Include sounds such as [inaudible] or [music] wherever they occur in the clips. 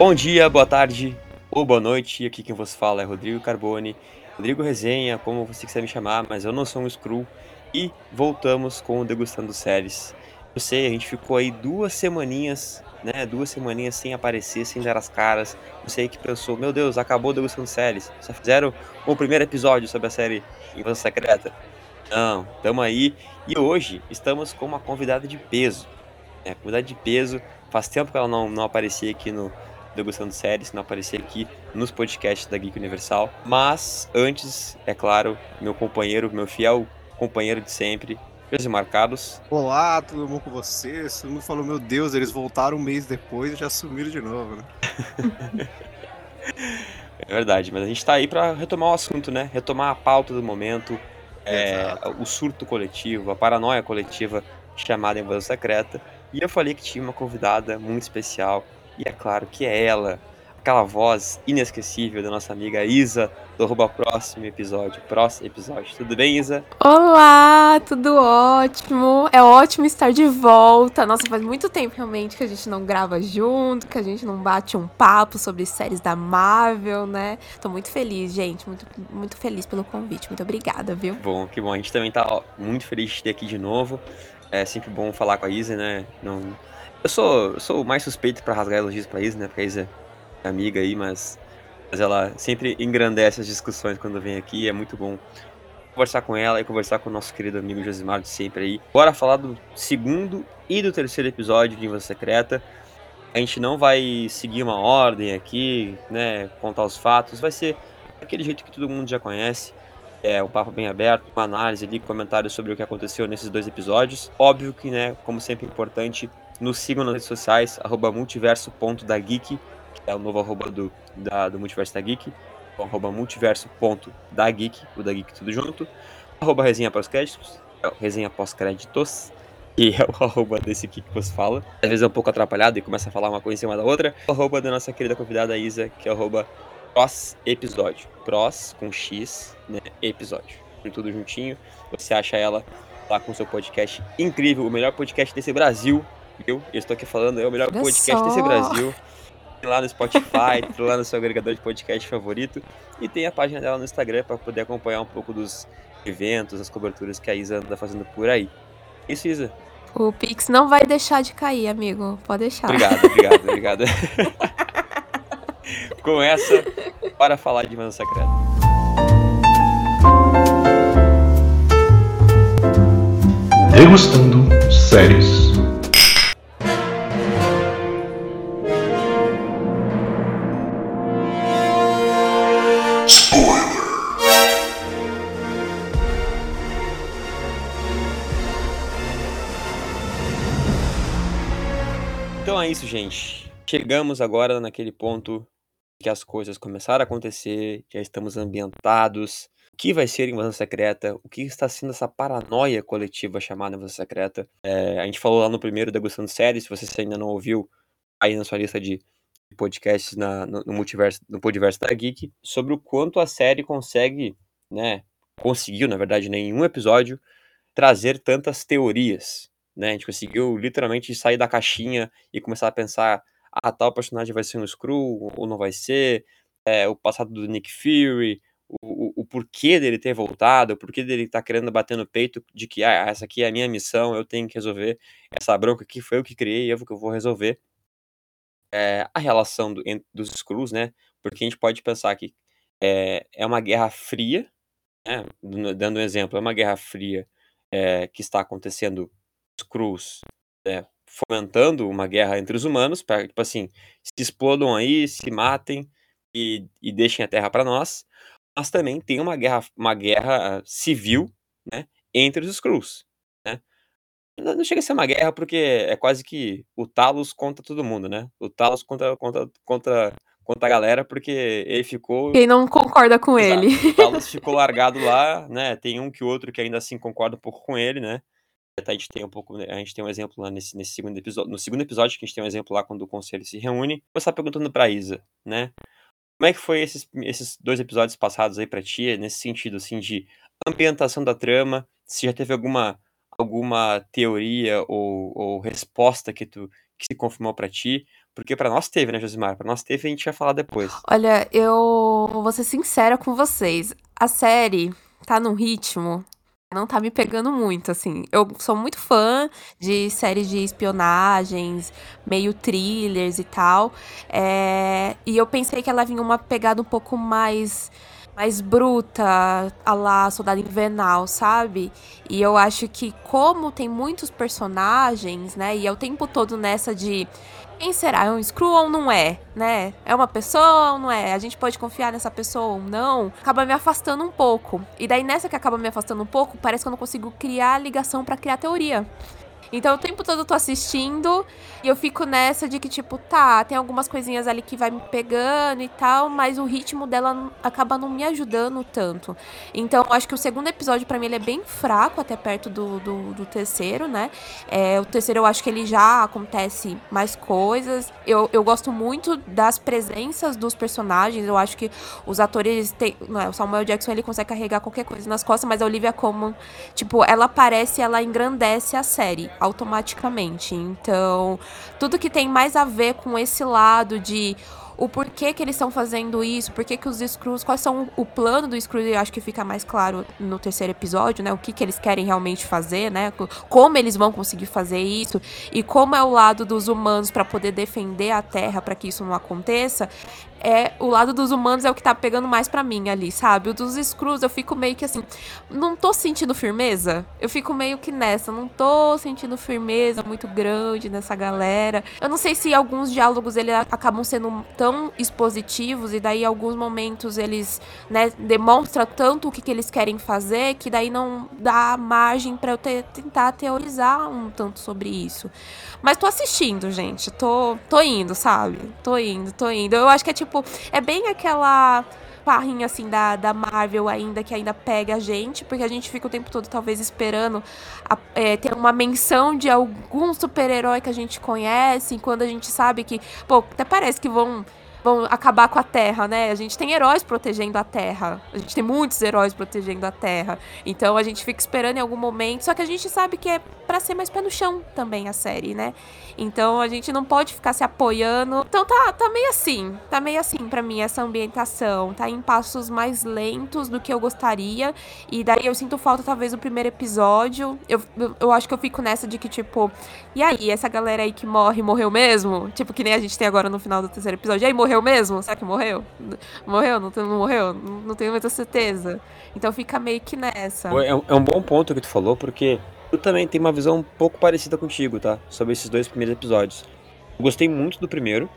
Bom dia, boa tarde ou boa noite. Aqui quem vos fala é Rodrigo Carboni, Rodrigo Resenha, como você quiser me chamar, mas eu não sou um Screw. E voltamos com o Degustando Séries. Eu sei, a gente ficou aí duas semaninhas, né? Duas semaninhas sem aparecer, sem dar as caras. Eu sei que pensou, meu Deus, acabou o Degustando Séries. Só fizeram o primeiro episódio sobre a série Invasão Secreta. Não, estamos aí. E hoje estamos com uma convidada de peso. Né? Convidada de peso. Faz tempo que ela não, não aparecia aqui no Degustando Séries, não aparecia aqui nos podcasts da Geek Universal. Mas antes, é claro, meu companheiro, meu fiel companheiro de sempre, Josimar Carlos. Olá, tudo bom com vocês? Todo mundo falou, meu Deus, eles voltaram um mês depois e já sumiram de novo, né? [laughs] é verdade, mas a gente tá aí para retomar o assunto, né? Retomar a pauta do momento, é, o surto coletivo, a paranoia coletiva chamada Invasão Secreta. E eu falei que tinha uma convidada muito especial, e é claro que é ela, aquela voz inesquecível da nossa amiga Isa, do arroba próximo episódio. Próximo episódio. Tudo bem, Isa? Olá, tudo ótimo. É ótimo estar de volta. Nossa, faz muito tempo realmente que a gente não grava junto, que a gente não bate um papo sobre séries da Marvel, né? Tô muito feliz, gente. Muito, muito feliz pelo convite. Muito obrigada, viu? Bom, que bom. A gente também tá ó, muito feliz de ter aqui de novo. É sempre bom falar com a Isa, né? Não... Eu sou, sou mais suspeito para rasgar elogios pra Isa, né? Porque a Isa amiga aí, mas, mas ela sempre engrandece as discussões quando vem aqui, é muito bom conversar com ela e conversar com o nosso querido amigo Josimar de sempre aí. Bora falar do segundo e do terceiro episódio de Invasão Secreta. A gente não vai seguir uma ordem aqui, né, contar os fatos, vai ser aquele jeito que todo mundo já conhece. É um papo bem aberto, uma análise ali, comentários sobre o que aconteceu nesses dois episódios. Óbvio que, né, como sempre importante, nos sigam nas redes sociais, arroba multiverso.dageek, é o novo arroba do, da, do Multiverso da Geek, arroba multiverso.dageek, o da Geek tudo junto, arroba resenha pós-créditos, é resenha pós-créditos, e é o [laughs] arroba desse aqui que você fala. Às vezes é um pouco atrapalhado e começa a falar uma coisa em cima da outra. O arroba da nossa querida convidada Isa, que é o arroba pros episódio. Com X, né? Episódio. Tudo juntinho. Você acha ela lá com seu podcast incrível, o melhor podcast desse Brasil. Eu, estou aqui falando, é o melhor Olha podcast só. desse Brasil lá no Spotify, [laughs] lá no seu agregador de podcast favorito. E tem a página dela no Instagram para poder acompanhar um pouco dos eventos, as coberturas que a Isa anda fazendo por aí. Isso, Isa. O Pix não vai deixar de cair, amigo. Pode deixar. Obrigado, obrigado, obrigado. [laughs] Com essa, para falar de Mano Secreta. Degustando séries. Chegamos agora naquele ponto que as coisas começaram a acontecer, já estamos ambientados. O que vai ser invasão secreta? O que está sendo essa paranoia coletiva chamada invasão secreta? É, a gente falou lá no primeiro Degustando Séries, se você ainda não ouviu, aí na sua lista de podcasts na, no, no, multiverso, no Podiverso da Geek, sobre o quanto a série consegue, né, conseguiu, na verdade, nenhum episódio, trazer tantas teorias, né? A gente conseguiu literalmente sair da caixinha e começar a pensar, ah, tal personagem vai ser um Screw ou não vai ser, é, o passado do Nick Fury, o, o, o, porquê dele ter voltado, o porquê dele estar tá querendo bater no peito de que, ah, essa aqui é a minha missão, eu tenho que resolver, essa bronca aqui foi eu que criei, eu que eu vou resolver. É, a relação do, entre, dos Screws, né? Porque a gente pode pensar que é, é uma guerra fria, né? dando um exemplo, é uma guerra fria é, que está acontecendo Cruz é, fomentando uma guerra entre os humanos, para tipo assim, se explodam aí, se matem e, e deixem a Terra para nós, mas também tem uma guerra, uma guerra civil, né, entre os Skrulls, né? Não, não chega a ser uma guerra porque é quase que o Talos contra todo mundo, né? O Talos contra, contra, contra, contra a galera porque ele ficou... Quem não concorda com Exato. ele. O Talos ficou largado lá, né? Tem um que outro que ainda assim concorda um pouco com ele, né? A gente tem um pouco, a gente tem um exemplo lá nesse, nesse segundo episódio, no segundo episódio que a gente tem um exemplo lá quando o conselho se reúne. Vou começar perguntando pra Isa, né? Como é que foi esses, esses dois episódios passados aí pra ti, nesse sentido, assim, de ambientação da trama? Se já teve alguma, alguma teoria ou, ou resposta que tu, que se confirmou pra ti? Porque pra nós teve, né, Josimar? Pra nós teve, a gente ia falar depois. Olha, eu vou ser sincera com vocês. A série tá num ritmo não tá me pegando muito, assim. Eu sou muito fã de séries de espionagens, meio thrillers e tal. É, E eu pensei que ela vinha uma pegada um pouco mais mais bruta, a lá Soldado Invernal, sabe? E eu acho que como tem muitos personagens, né? E é o tempo todo nessa de quem será? É um Screw ou não é? Né? É uma pessoa ou não é? A gente pode confiar nessa pessoa ou não? Acaba me afastando um pouco. E daí, nessa que acaba me afastando um pouco, parece que eu não consigo criar ligação para criar teoria. Então o tempo todo eu tô assistindo e eu fico nessa de que, tipo, tá, tem algumas coisinhas ali que vai me pegando e tal, mas o ritmo dela acaba não me ajudando tanto. Então acho que o segundo episódio, para mim, ele é bem fraco, até perto do, do, do terceiro, né? É, o terceiro eu acho que ele já acontece mais coisas. Eu, eu gosto muito das presenças dos personagens. Eu acho que os atores. Tem, não é, o Samuel Jackson ele consegue carregar qualquer coisa nas costas, mas a Olivia Colman, tipo, ela aparece, ela engrandece a série automaticamente. Então, tudo que tem mais a ver com esse lado de o porquê que eles estão fazendo isso, por que os Screws, quais são o plano do Screws, eu acho que fica mais claro no terceiro episódio, né? O que, que eles querem realmente fazer, né? Como eles vão conseguir fazer isso e como é o lado dos humanos para poder defender a Terra para que isso não aconteça é o lado dos humanos é o que tá pegando mais para mim ali, sabe? O dos Screws eu fico meio que assim, não tô sentindo firmeza. Eu fico meio que nessa, não tô sentindo firmeza muito grande nessa galera. Eu não sei se alguns diálogos eles acabam sendo tão expositivos e daí alguns momentos eles, né, demonstram tanto o que, que eles querem fazer que daí não dá margem para eu tentar teorizar um tanto sobre isso. Mas tô assistindo, gente. Tô, tô indo, sabe? Tô indo, tô indo. Eu acho que é tipo, é bem aquela parrinha assim da, da Marvel ainda que ainda pega a gente, porque a gente fica o tempo todo talvez esperando a, é, ter uma menção de algum super-herói que a gente conhece, quando a gente sabe que, pô, até parece que vão vão acabar com a Terra, né? A gente tem heróis protegendo a Terra. A gente tem muitos heróis protegendo a Terra. Então a gente fica esperando em algum momento. Só que a gente sabe que é para ser mais pé no chão também a série, né? Então a gente não pode ficar se apoiando. Então tá, tá meio assim. Tá meio assim para mim essa ambientação. Tá em passos mais lentos do que eu gostaria. E daí eu sinto falta, talvez, do primeiro episódio. Eu, eu, acho que eu fico nessa de que, tipo, e aí, essa galera aí que morre, morreu mesmo? Tipo, que nem a gente tem agora no final do terceiro episódio. E aí, morreu mesmo? Será que morreu? Morreu? Não, não morreu? Não, não tenho muita certeza. Então fica meio que nessa. É, é um bom ponto que tu falou, porque eu também tenho uma visão um pouco parecida contigo, tá? Sobre esses dois primeiros episódios. Eu gostei muito do primeiro,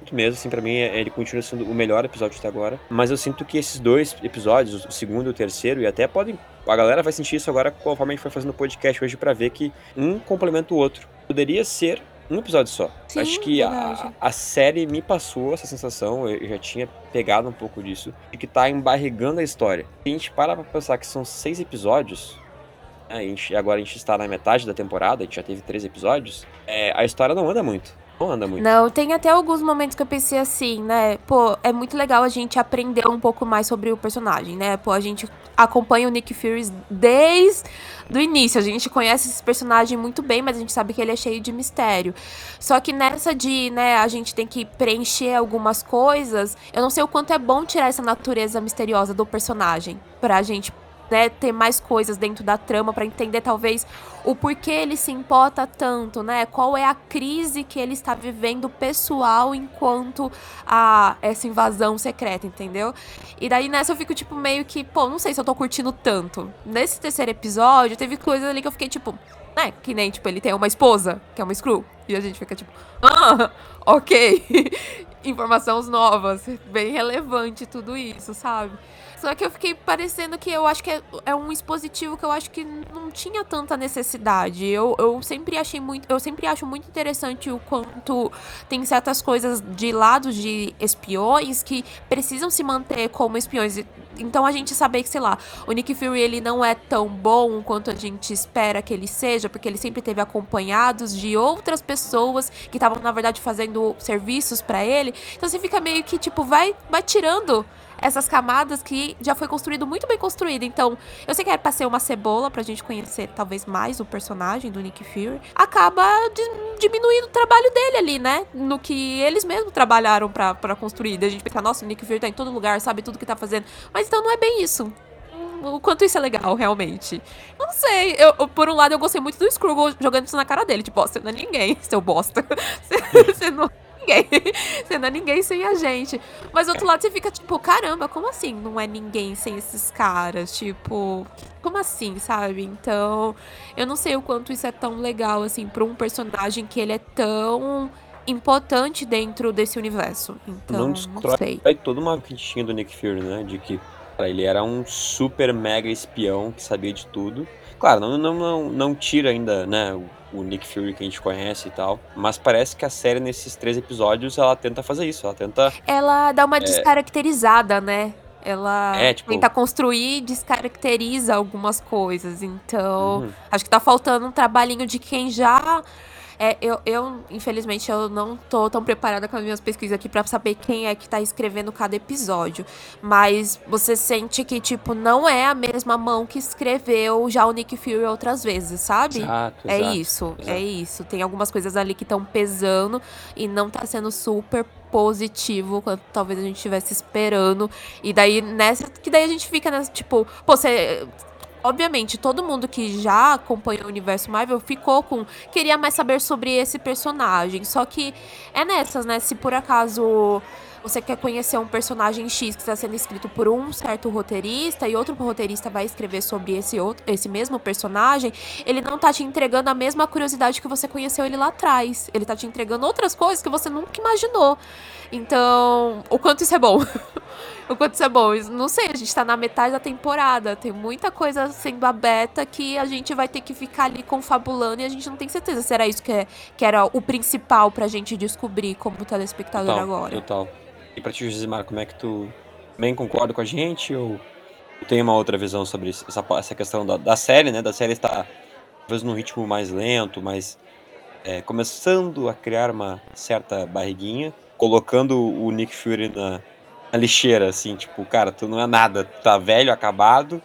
muito mesmo, assim, pra mim ele continua sendo o melhor episódio até agora. Mas eu sinto que esses dois episódios, o segundo e o terceiro, e até podem. A galera vai sentir isso agora conforme a gente foi fazendo o podcast hoje para ver que um complementa o outro. Poderia ser um episódio só. Sim, Acho que a, a, série me passou essa sensação, eu já tinha pegado um pouco disso, de que tá embarrigando a história. Se a gente para pra pensar que são seis episódios, a gente, agora a gente está na metade da temporada, a gente já teve três episódios, é, a história não anda muito. Não anda muito. Não, tem até alguns momentos que eu pensei assim, né? Pô, é muito legal a gente aprender um pouco mais sobre o personagem, né? Pô, a gente acompanha o Nick Fury desde do início. A gente conhece esse personagem muito bem, mas a gente sabe que ele é cheio de mistério. Só que nessa de, né, a gente tem que preencher algumas coisas, eu não sei o quanto é bom tirar essa natureza misteriosa do personagem pra gente né, ter mais coisas dentro da trama para entender talvez o porquê ele se importa tanto, né? Qual é a crise que ele está vivendo pessoal enquanto a essa invasão secreta, entendeu? E daí nessa eu fico tipo meio que, pô, não sei se eu tô curtindo tanto. Nesse terceiro episódio teve coisas ali que eu fiquei tipo, né, que nem tipo ele tem uma esposa, que é uma Screw, e a gente fica tipo, ah, [laughs] OK. [laughs] Informações novas, bem relevante tudo isso, sabe? Só que eu fiquei parecendo que eu acho que é, é, um expositivo que eu acho que não tinha tanta necessidade. Eu, eu sempre achei muito. Eu sempre acho muito interessante o quanto tem certas coisas de lados de espiões que precisam se manter como espiões. então a gente saber que, sei lá, o Nick Fury ele não é tão bom quanto a gente espera que ele seja, porque ele sempre teve acompanhados de outras pessoas que estavam, na verdade, fazendo serviços para ele. Então você fica meio que, tipo, vai, vai tirando essas camadas que já foi construído muito bem construído. Então, eu sei que era pra ser uma cebola pra gente conhecer talvez mais o personagem do Nick Fury. Acaba diminuindo o trabalho dele ali, né? No que eles mesmos trabalharam pra construir. Da gente pensar, nossa, o Nick Fury tá em todo lugar, sabe tudo que tá fazendo. Mas então não é bem isso o quanto isso é legal, realmente. Não sei, eu, por um lado eu gostei muito do Scrooge jogando isso na cara dele, tipo, ó, você não é ninguém, [laughs] seu bosta. [laughs] Você, você não ninguém. [laughs] Você não é ninguém sem a gente. Mas do outro lado você fica tipo, caramba, como assim não é ninguém sem esses caras? Tipo, como assim, sabe? Então, eu não sei o quanto isso é tão legal, assim, pra um personagem que ele é tão importante dentro desse universo. Então, não, não sei. toda uma crítica do Nick Fury, né? De que cara, ele era um super mega espião que sabia de tudo. Claro, não, não, não, não tira ainda, né? o Nick Fury que a gente conhece e tal. Mas parece que a série, nesses três episódios, ela tenta fazer isso. Ela tenta. Ela dá uma é... descaracterizada, né? Ela é, tipo... tenta construir e descaracteriza algumas coisas. Então, uhum. acho que tá faltando um trabalhinho de quem já é, eu, eu, infelizmente, eu não tô tão preparada com as minhas pesquisas aqui para saber quem é que tá escrevendo cada episódio. Mas você sente que, tipo, não é a mesma mão que escreveu já o Nick Fury outras vezes, sabe? Exato, é exato, isso, exato. é isso. Tem algumas coisas ali que estão pesando e não tá sendo super positivo quanto talvez a gente estivesse esperando. E daí, nessa. Que daí a gente fica nessa, tipo, pô, você obviamente, todo mundo que já acompanha o universo Marvel ficou com. Queria mais saber sobre esse personagem. Só que é nessas, né? Se por acaso você quer conhecer um personagem X que está sendo escrito por um certo roteirista e outro roteirista vai escrever sobre esse outro, esse mesmo personagem, ele não tá te entregando a mesma curiosidade que você conheceu ele lá atrás. Ele tá te entregando outras coisas que você nunca imaginou. Então, o quanto isso é bom. [laughs] [laughs] o quanto isso é bom. Não sei, a gente tá na metade da temporada. Tem muita coisa sendo aberta que a gente vai ter que ficar ali confabulando e a gente não tem certeza se era isso que, é, que era o principal pra gente descobrir como telespectador total, agora. Total. E pra ti, Josimar, como é que tu bem concorda com a gente ou tem uma outra visão sobre essa, essa questão da, da série, né? Da série estar talvez num ritmo mais lento, mas é, começando a criar uma certa barriguinha, colocando o Nick Fury na lixeira, assim, tipo, cara, tu não é nada, tu tá velho, acabado,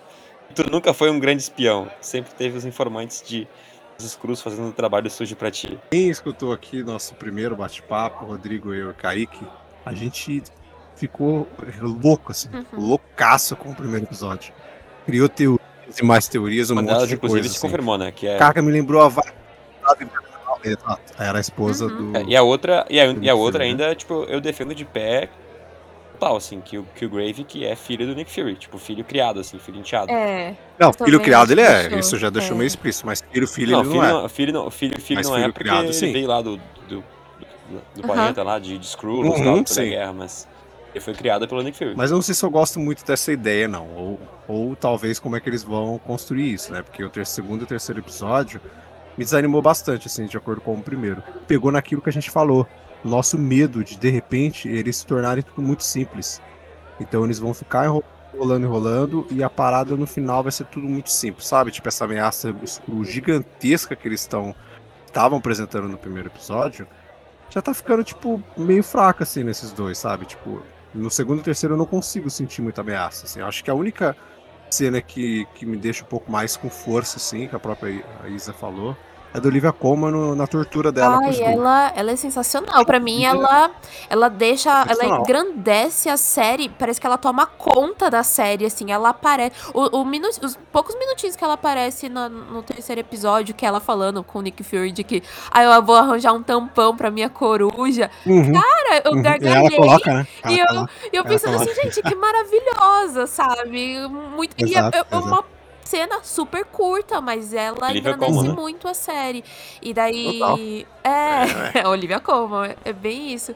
tu nunca foi um grande espião, sempre teve os informantes de os Cruz fazendo um trabalho sujo para ti. Quem escutou aqui nosso primeiro bate-papo, Rodrigo, eu e Kaique, a gente ficou louco, assim, uhum. loucaço com o primeiro episódio. Criou teorias e mais teorias, um Uma monte delas, de inclusive, coisa. se assim. confirmou, né? Que é... Cara, me lembrou a era a esposa uhum. do. É, e a outra, e a, e a outra ainda, tipo, eu defendo de pé total, assim, que o, que o Grave, que é filho do Nick Fury, tipo, filho criado, assim, filho enteado. É. Não, filho criado ele é, isso já deixou é. meio explícito, mas filho, filho não, ele filho não é. Não, filho não, filho, filho não é filho é porque criado, sim. ele veio lá do, do, do, do planeta lá, de, de Skrull, uhum, tal, da guerra, mas ele foi criado pelo Nick Fury. Mas eu não sei se eu gosto muito dessa ideia, não, ou, ou talvez como é que eles vão construir isso, né, porque o ter, segundo e o terceiro episódio me desanimou bastante, assim, de acordo com o primeiro. Pegou naquilo que a gente falou, nosso medo de, de repente, eles se tornarem tudo muito simples. Então eles vão ficar enrolando, enrolando, e a parada no final vai ser tudo muito simples, sabe? Tipo, essa ameaça gigantesca que eles estão estavam apresentando no primeiro episódio, já tá ficando, tipo, meio fraca, assim, nesses dois, sabe? Tipo, no segundo e terceiro eu não consigo sentir muita ameaça, assim. Eu acho que a única cena que, que me deixa um pouco mais com força, assim, que a própria Isa falou, é da Olivia Colman na tortura dela. Ai, ela, ela é sensacional. Para mim, ela, ela deixa. Ela engrandece a série. Parece que ela toma conta da série, assim. Ela aparece. O, o minu, os poucos minutinhos que ela aparece no, no, terceiro episódio, que ela falando com o Nick Fury de que ah, eu vou arranjar um tampão pra minha coruja. Uhum. Cara, eu uhum. gargalhei. E, ela coloca, né? ela e eu, eu pensando assim, gente, que maravilhosa, sabe? Muito. Exato, e é, é uma cena super curta, mas ela Olivia engrandece Colman, né? muito a série. E daí. Total. É, é, [laughs] Olivia Colman, é bem isso.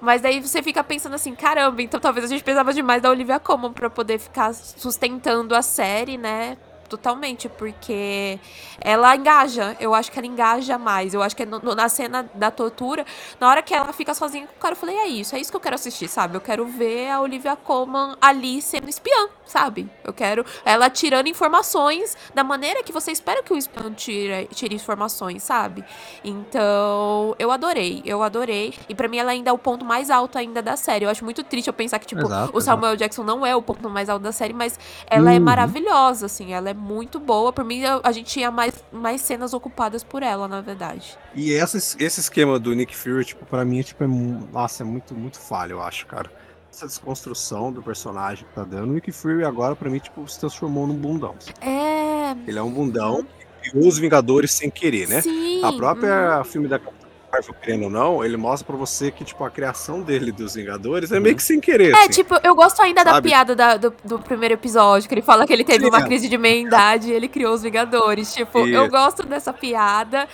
Mas daí você fica pensando assim, caramba, então talvez a gente precisava demais da Olivia Colman pra poder ficar sustentando a série, né? Totalmente, porque ela engaja. Eu acho que ela engaja mais. Eu acho que no, no, na cena da tortura, na hora que ela fica sozinha com o cara, eu falei, é isso, é isso que eu quero assistir, sabe? Eu quero ver a Olivia Colman ali sendo espiã, sabe? Eu quero ela tirando informações da maneira que você espera que o espião tire, tire informações, sabe? Então, eu adorei, eu adorei. E para mim ela ainda é o ponto mais alto ainda da série. Eu acho muito triste eu pensar que, tipo, Exato, o Samuel exato. Jackson não é o ponto mais alto da série, mas ela é Uhum. maravilhosa, assim. Ela é muito boa. Por mim, a gente tinha mais, mais cenas ocupadas por ela, na verdade. E essa, esse esquema do Nick Fury, tipo, pra mim, tipo, é, nossa, é muito, muito falho, eu acho, cara. Essa desconstrução do personagem que tá dando. O Nick Fury agora, pra mim, tipo, se transformou num bundão. É. Ele é um bundão criou os Vingadores sem querer, né? Sim. A própria filme da Capitã Marvel, querendo ou não, ele mostra pra você que, tipo, a criação dele dos Vingadores é Uhum. meio que sem querer, É, assim. tipo, eu gosto ainda da Sabe? piada da- do, do primeiro episódio, que ele fala que ele teve Sim, uma é. crise de meia-idade e ele criou os Vingadores. Tipo, eu Isso. gosto dessa piada,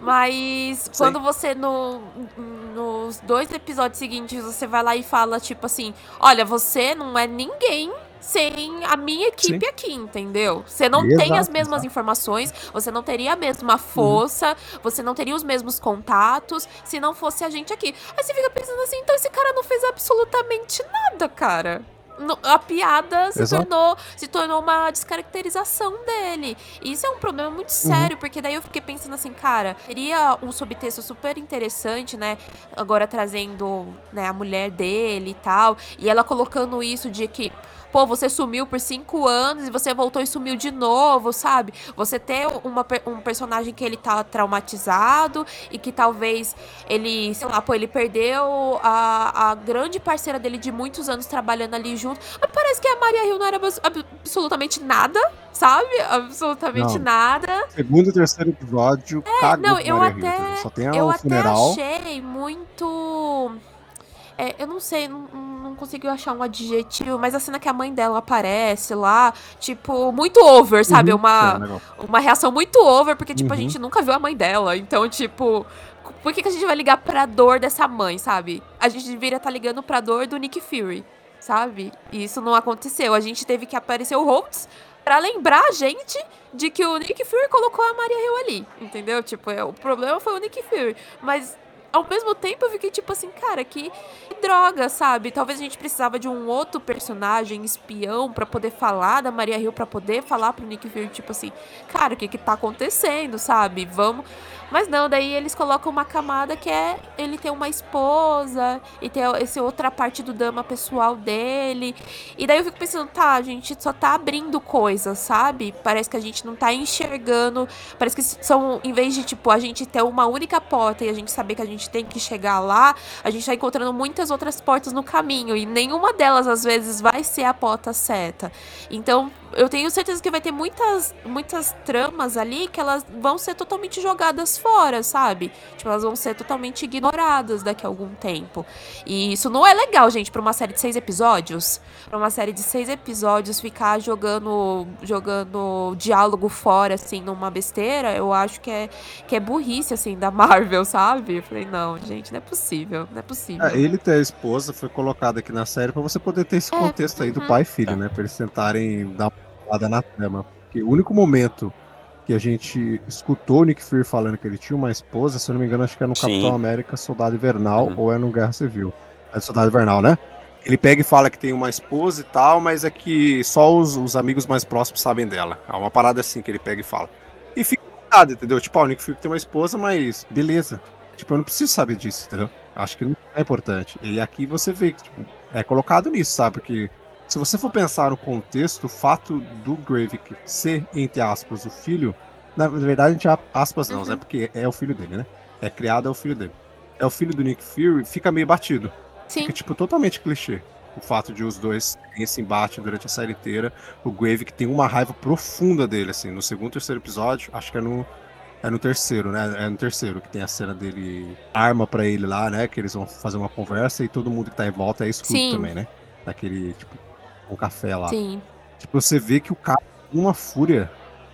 mas quando você, no, nos dois episódios seguintes, você vai lá e fala, tipo assim, olha, você não é ninguém sem a minha equipe aqui, entendeu? Você não tem as Exato, mesmas exato. Uhum. informações, você não teria a mesma força, você não teria os mesmos contatos se não fosse a gente aqui. Aí você fica pensando assim, então esse cara não fez absolutamente nada, cara. A piada se Exato. tornou, se tornou uma descaracterização dele. E isso é um problema muito Uhum. sério, porque daí eu fiquei pensando assim, cara, seria um subtexto super interessante, né? Agora trazendo né, a mulher dele e tal. E ela colocando isso de que. Pô, você sumiu por cinco anos e você voltou e sumiu de novo, sabe? Você ter uma, um personagem que ele tá traumatizado e que talvez ele, sei lá, pô, ele perdeu a, a grande parceira dele de muitos anos trabalhando ali junto. Mas parece que a Maria Hill não era abs- absolutamente nada, sabe? Absolutamente Não. nada. Segundo e terceiro episódio, É, não, com eu Maria Hill, até- entendeu? Só tem eu o até funeral. achei muito. é, eu não sei, não, não consigo achar um adjetivo, mas a cena que a mãe dela aparece lá, tipo, muito over, sabe? Uhum, Uma, é, uma reação muito over, porque, tipo, a Uhum. gente nunca viu a mãe dela. Então, tipo, por que, que a gente vai ligar pra dor dessa mãe, sabe? A gente deveria estar ligando pra dor do Nick Fury, sabe? E isso não aconteceu. A gente teve que aparecer o Holtz pra lembrar a gente de que o Nick Fury colocou a Maria Hill ali, entendeu? Tipo, é, o problema foi o Nick Fury. Mas ao mesmo tempo eu fiquei tipo assim, cara, que droga, sabe? Talvez a gente precisava de um outro personagem espião pra poder falar da Maria Hill, pra poder falar pro Nick Fury, tipo assim, cara, o que que tá acontecendo, sabe? Vamos. Mas não, daí eles colocam uma camada que é ele ter uma esposa e ter essa outra parte do drama pessoal dele. E daí eu fico pensando, tá, a gente só tá abrindo coisas, sabe? Parece que a gente não tá enxergando. Parece que são, em vez de, tipo, a gente ter uma única porta e a gente saber que a gente tem que chegar lá, a gente tá encontrando muitas outras portas no caminho. E nenhuma delas, às vezes, vai ser a porta certa. Então, eu tenho certeza que vai ter muitas, muitas tramas ali que elas vão ser totalmente jogadas fora, sabe? Tipo, elas vão ser totalmente ignoradas daqui a algum tempo. E isso não é legal, gente, pra uma série de seis episódios. Pra uma série de seis episódios ficar jogando jogando diálogo fora, assim, numa besteira, eu acho que é, que é burrice, assim, da Marvel, sabe? Eu falei, não, gente, não é possível, não é possível. É, ele ter a esposa foi colocado aqui na série pra você poder ter esse É, contexto aí do uhum. pai e filho, né? Pra eles tentarem dar parada na trama. Porque o único momento que a gente escutou o Nick Fury falando que ele tinha uma esposa, se eu não me engano, acho que é no Sim. Capitão América Soldado Invernal Uhum. ou é no Guerra Civil. É Soldado Invernal, né? Ele pega e fala que tem uma esposa e tal, mas é que só os, os amigos mais próximos sabem dela. É uma parada assim que ele pega e fala. E fica nada, entendeu? Tipo, ó, o Nick Fury tem uma esposa, mas beleza. Tipo, eu não preciso saber disso, entendeu? Acho que não é importante. E aqui você vê que tipo, é colocado nisso, sabe? Porque se você for pensar no contexto, o fato do Gravik ser, entre aspas, o filho. Na verdade, a gente aspas não, Uhum. né? Porque é o filho dele, né? É criado, é o filho dele. É o filho do Nick Fury, fica meio batido. Sim, Fica, tipo, totalmente clichê. O fato de os dois terem esse embate durante a série inteira. O Gravik tem uma raiva profunda dele, assim. No segundo, terceiro episódio, acho que é no. É no terceiro, né? É no terceiro que tem a cena dele arma pra ele lá, né? Que eles vão fazer uma conversa e todo mundo que tá em volta é escudo Sim. também, né? Daquele, tipo, um café lá. sim. Tipo, você vê que o cara tem uma fúria.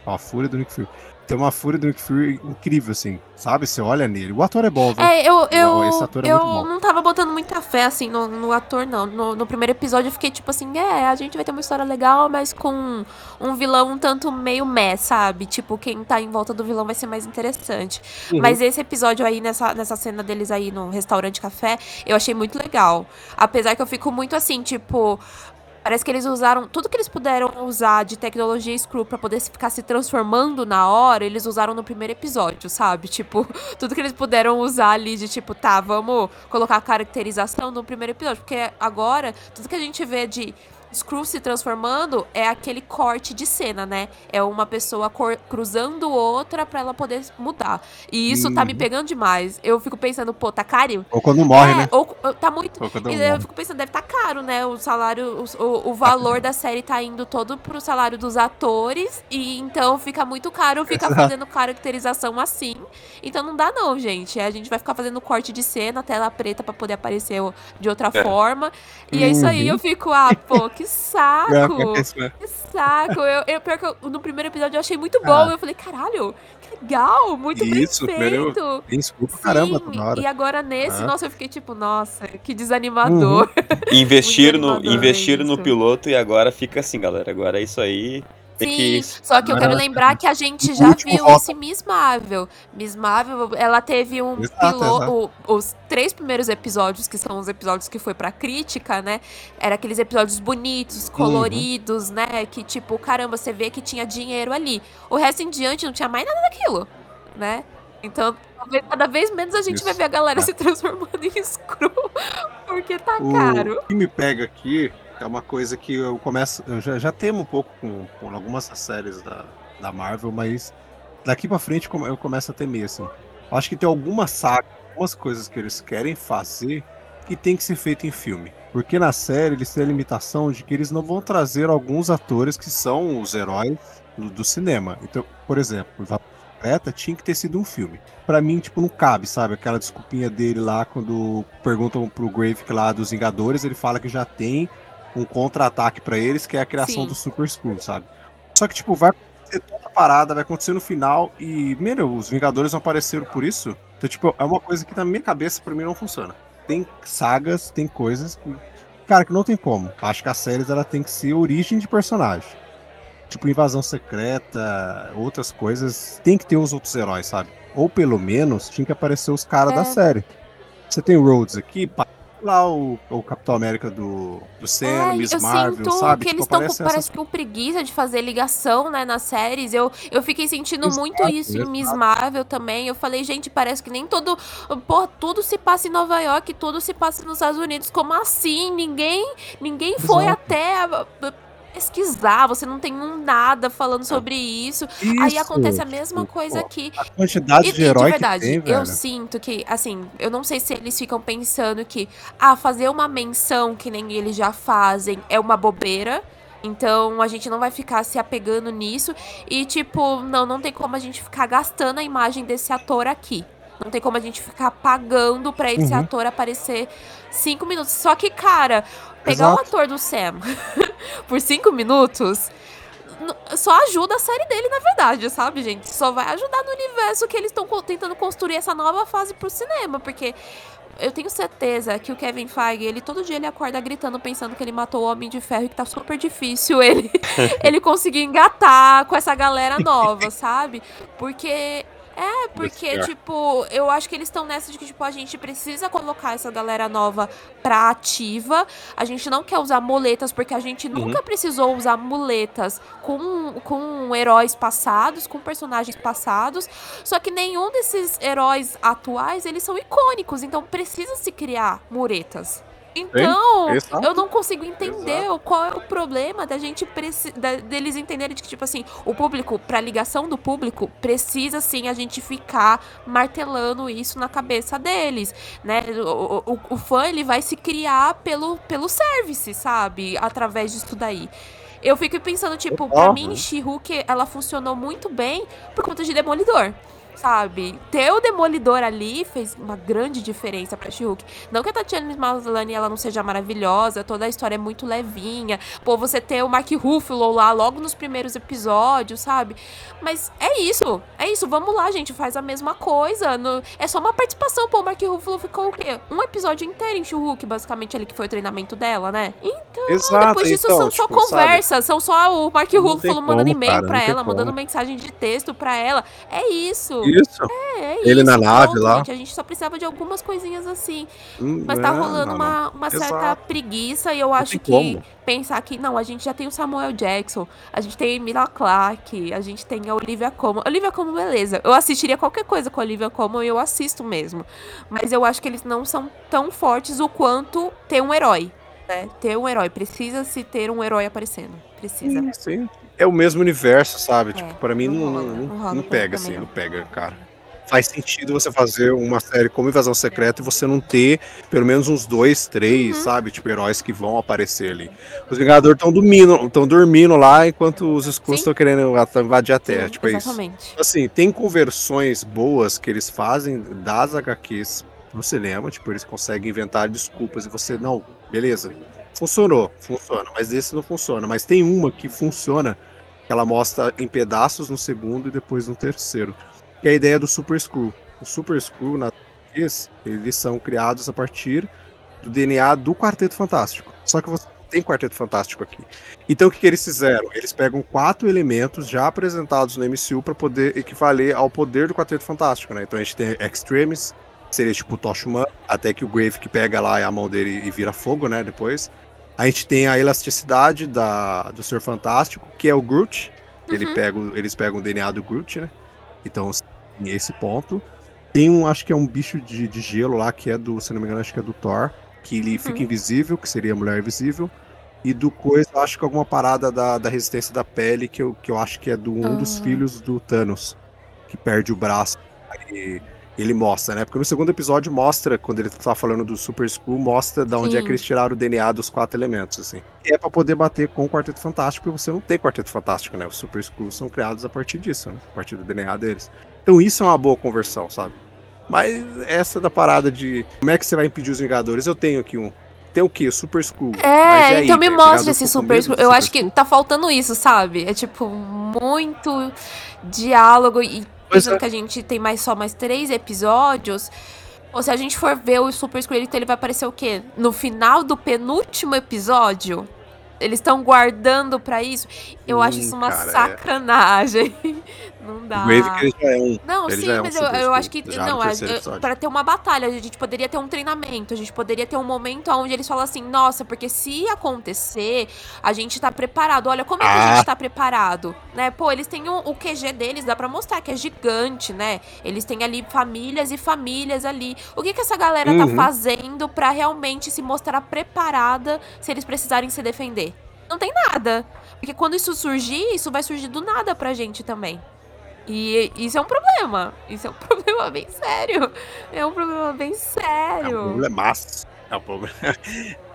Ó, a fúria do Nick Fury. tem uma fúria do Nick Fury incrível, assim, sabe? Você olha nele. O ator é bom, viu? É, eu, eu, Esse ator é eu muito bom. não tava botando muita fé, assim, no, no ator, não. No, no primeiro episódio eu fiquei tipo assim, é, a gente vai ter uma história legal, mas com um vilão um tanto meio meh, sabe? Tipo, quem tá em volta do vilão vai ser mais interessante. Uhum. Mas esse episódio aí, nessa, nessa cena deles aí no restaurante café, eu achei muito legal. Apesar que eu fico muito assim, tipo. Parece que eles usaram tudo que eles puderam usar de tecnologia Screw pra poder ficar se transformando na hora, eles usaram no primeiro episódio, sabe? [laughs] Tipo, tudo que eles puderam usar ali de tipo, tá, vamos colocar a caracterização no primeiro episódio. Porque agora, tudo que a gente vê de Screw se transformando é aquele corte de cena, né? É uma pessoa cruzando outra pra ela poder mudar. E isso tá me Uhum. pegando demais. Eu fico pensando, pô, tá caro? Ou quando morre, é, né? Ou, tá muito. Ou quando E morre. eu fico pensando, deve estar caro, né? O salário, o, o, valor da série tá indo todo pro salário dos atores. E então fica muito caro [laughs] ficar Exato. fazendo caracterização assim. Então não dá, não, gente. A gente vai ficar fazendo corte de cena, tela preta pra poder aparecer de outra É. forma. E é isso aí, Uhum. eu fico, ah, pô, que [laughs] saco! É isso mesmo. Que saco! Eu, eu, pior que eu- no primeiro episódio eu achei muito bom. Ah. Eu falei, caralho, que legal! Muito Isso, bem feito! Desculpa caramba toda. E agora nesse, Aham. nossa, eu fiquei tipo, nossa, que desanimador. [laughs] Investir no, animador investir no piloto e agora fica assim, galera. Agora é isso aí. Sim, que. só que eu quero lembrar que a gente O já viu voto. isso em Miss Marvel. Miss Marvel, ela teve um piloto. Os três primeiros episódios, que são os episódios que foi pra crítica, né? Era aqueles episódios bonitos, Uhum. coloridos, né? Que tipo, caramba, você vê que tinha dinheiro ali. O resto em diante não tinha mais nada daquilo, né? Então, talvez cada vez menos a gente Isso. vai ver a galera É. [laughs] se transformando em screw, porque tá O caro. que me pega aqui é uma coisa que eu começo. Eu já, já temo um pouco com, com algumas séries da, da Marvel, mas daqui pra frente eu começo a temer, assim. Eu acho que tem algumas sagas, algumas coisas que eles querem fazer que tem que ser feito em filme. Porque na série eles têm a limitação de que eles não vão trazer alguns atores que são os heróis do, do cinema. Então, por exemplo, Secreta tinha que ter sido um filme. Pra mim, tipo, não cabe, sabe? Aquela desculpinha dele lá quando perguntam pro Gravik lá dos Vingadores, ele fala que já tem um contra-ataque pra eles, que é a criação Sim. do Super Skrull, sabe? Só que, tipo, vai acontecer toda a parada, vai acontecer no final e, meu, os Vingadores não apareceram por isso. Então, tipo, é uma coisa que na minha cabeça, pra mim, não funciona. Tem sagas, tem coisas que, cara, que não tem como. Acho que as séries, ela tem que ser origem de personagem. Tipo, invasão secreta, outras coisas, tem que ter os outros heróis, sabe? Ou pelo menos tinha que aparecer os caras É. da série. Você tem o Rhodes aqui, pá, lá o, o Capitão América do, do Sam, É, Miss eu Marvel, sinto sabe? que Tipo, eles estão com, parece com preguiça de fazer ligação, né, nas séries. Eu, eu fiquei sentindo Exato, muito isso em Miss Marvel também. Eu falei, gente, parece que nem todo. Pô, tudo se passa em Nova York, tudo se passa nos Estados Unidos. Como assim? Ninguém, ninguém foi Exato. até ah, ah, pesquisar. Você não tem um nada falando sobre isso. Aí Isso, acontece a mesma tipo, coisa aqui. A quantidade E, de herói verdade, que tem, eu sinto que, assim, eu não sei se eles ficam pensando que, ah, fazer uma menção que nem eles já fazem é uma bobeira. Então a gente não vai ficar se apegando nisso. E, tipo, não, não tem como a gente ficar gastando a imagem desse ator aqui. Não tem como a gente ficar pagando pra esse Uhum. ator aparecer cinco minutos. Só que, cara, pegar o Exato. ator do Sam [laughs] por cinco minutos só ajuda a série dele, na verdade, sabe, gente? Só vai ajudar no universo que eles estão tentando construir essa nova fase pro cinema, porque eu tenho certeza que o Kevin Feige, ele todo dia ele acorda gritando, pensando que ele matou o Homem de Ferro e que tá super difícil ele, [laughs] ele conseguir engatar com essa galera nova, sabe? Porque é, porque, tipo, eu acho que eles estão nessa de que, tipo, a gente precisa colocar essa galera nova pra ativa. A gente não quer usar muletas, porque a gente nunca precisou usar muletas com, com heróis passados, com personagens passados. Só que nenhum desses heróis atuais, eles são icônicos, então precisa se criar muretas. Então, Exato. eu não consigo entender qual é o problema da gente preci- da- deles entenderem de que, tipo assim, o público, pra ligação do público, precisa sim a gente ficar martelando isso na cabeça deles, né? O, o, o fã, ele vai se criar pelo, pelo service, sabe? Através disso daí. Eu fico pensando, tipo, pra mim, She-Hulk, ela funcionou muito bem por conta de Demolidor. Sabe? Ter o Demolidor ali fez uma grande diferença pra She-Hulk. Não que a Tatiana Maslany ela não seja maravilhosa, toda a história é muito levinha. Pô, você ter o Mark Ruffalo lá logo nos primeiros episódios, sabe? Mas é isso, é isso. Vamos lá, gente, faz a mesma coisa. No... É só uma participação. Pô, o Mark Ruffalo ficou o quê? Um episódio inteiro em She-Hulk, basicamente, ali que foi o treinamento dela, né? Então, Exato, depois disso então, são só tipo, sabe? conversas, são só o Mark Ruffalo mandando e-mail pra ela, mandando mensagem de texto pra ela. É isso. Isso. É, é Ele isso, na nave ponto, lá. gente. A gente só precisava de algumas coisinhas assim. Hum, Mas tá é, rolando não, não. uma, uma certa Exato. preguiça e eu acho tem que como. pensar que, não, a gente já tem o Samuel Jackson, a gente tem a Emilia Clarke, a gente tem a Olivia Colman. Olivia Colman, beleza. Eu assistiria qualquer coisa com a Olivia Colman e eu assisto mesmo. Mas eu acho que eles não são tão fortes o quanto ter um herói. Né? Ter um herói. Precisa-se ter um herói aparecendo. Precisa. Sim, sim. É o mesmo universo, sabe? É, tipo, pra mim não não, não, não não, pega, assim, não pega, cara. Faz sentido você fazer uma série como Invasão Secreta e você não ter pelo menos uns dois, três, Uhum. sabe? Tipo, heróis que vão aparecer ali. Os Vingadores estão dormindo, estão dormindo lá enquanto os Sim. estão querendo invadir a Terra. Sim, tipo, é isso. exatamente. Assim, tem conversões boas que eles fazem das HQs no cinema, tipo, eles conseguem inventar desculpas e você, não, beleza, funcionou, funciona, mas esse não funciona. Mas tem uma que funciona, que ela mostra em pedaços no segundo e depois no terceiro, que é a ideia do Super Screw. O Super Screw, na eles são criados a partir do DNA do Quarteto Fantástico. Só que você tem Quarteto Fantástico aqui. Então o que, que eles fizeram? Eles pegam quatro elementos já apresentados no MCU para poder equivaler ao poder do Quarteto Fantástico, né? Então a gente tem Extremis, que seria tipo o Tocha até que o Grave que pega lá a mão dele e vira fogo, né? Depois. A gente tem a elasticidade da, do Ser Fantástico, que é o Groot. Ele Uhum. pega, eles pegam o DNA do Groot, né? Então, nesse ponto. Tem um, acho que é um bicho de, de gelo lá, que é do, se não me engano, acho que é do Thor, que ele fica Uhum. invisível, que seria a mulher invisível. E do coisa, acho que alguma parada da, da resistência da pele, que eu, que eu acho que é do um dos Ah. filhos do Thanos, que perde o braço. Ele mostra, né? Porque no segundo episódio mostra, quando ele tá falando do Super Skull, mostra da onde é Sim. que eles tiraram o DNA dos quatro elementos, assim. E é pra poder bater com o Quarteto Fantástico, porque você não tem Quarteto Fantástico, né? Os Super Skrulls são criados a partir disso, né? A partir do DNA deles. Então isso é uma boa conversão, sabe? Mas essa da parada de como é que você vai impedir os Vingadores? Eu tenho aqui um. Tem o quê? O Super e É, aí, então me mostra esse super. do Eu Super acho que Skull? tá faltando isso, sabe? É tipo muito diálogo e pensando é. que a gente tem mais só mais três episódios. Ou se a gente for ver o Super Screw, ele vai aparecer o quê? No final do penúltimo episódio? Eles estão guardando pra isso? Eu acho Hum, isso uma cara, é. Não dá. Que ele já é um. Não, sim, é um mas eu, eu acho que. já no Não, a- terceiro eu- episódio. pra ter uma batalha, a gente poderia ter um treinamento, a gente poderia ter um momento onde eles falam assim: nossa, porque se acontecer, a gente tá preparado. Olha, como é que a Ah. gente tá preparado? Né? Pô, eles têm um- o QG deles, dá pra mostrar que é gigante, né? Eles têm ali famílias e famílias ali. O que que essa galera tá Uhum. fazendo pra realmente se mostrar preparada se eles precisarem se defender? Não tem nada. Porque quando isso surgir, isso vai surgir do nada pra gente também. E isso é um problema. Isso é um [laughs] problema bem sério. É um problema bem É um sério. problemaço. É um problema, [laughs]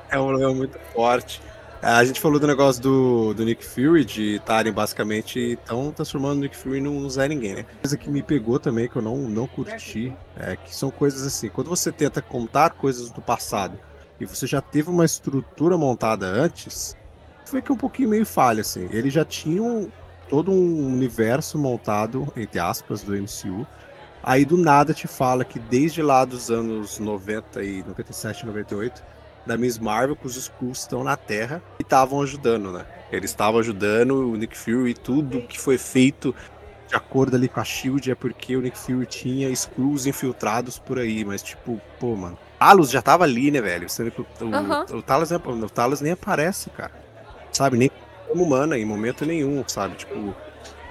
é um problema muito forte. A gente falou do negócio do, do Nick Fury, de estarem basicamente estão transformando o Nick Fury num Zé Ninguém, né? Coisa que me pegou também, que eu não, não curti, é que são coisas assim, quando você tenta contar coisas do passado e você já teve uma estrutura montada antes, foi que um pouquinho meio falha, assim. Eles já tinham todo um universo montado, entre aspas, do MCU, Aí do nada te fala que desde lá dos anos 90 e 97, 98, da Miss Marvel, que os Skrulls estão na Terra e estavam ajudando, né? Eles estavam ajudando o Nick Fury e tudo que foi feito de acordo ali com a SHIELD é porque o Nick Fury tinha Skrulls infiltrados por aí, mas tipo, pô, mano, Talos já tava ali, né, velho? Sendo que o, o, o, Talos, o Talos nem aparece, cara. Sabe? Nem humana, em momento nenhum, sabe? Tipo,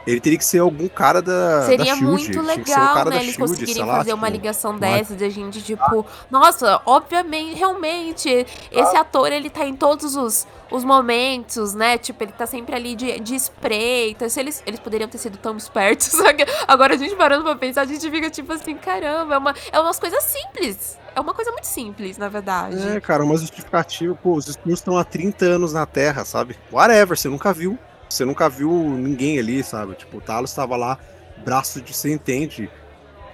ele teria que ser algum cara da, da Seria SHIELD, muito tinha que ser um legal, cara né? da Eles SHIELD, conseguirem lá, fazer uma tipo, ligação uma- dessa, de gente, tipo, nossa, obviamente, realmente, esse ator, ele tá em todos os, os momentos, né? Tipo, ele tá sempre ali de, de espreita. Se eles, eles poderiam ter sido tão espertos. [laughs] Agora a gente parando pra pensar, a gente fica tipo assim, caramba, é, uma, é umas coisas simples. É uma coisa muito simples, na verdade. É, cara, uma justificativa, pô, os Skrulls estão há 30 anos na Terra, sabe? Whatever, você nunca viu. Você nunca viu ninguém ali, sabe? Tipo, o Talos estava lá, braço de. Você entende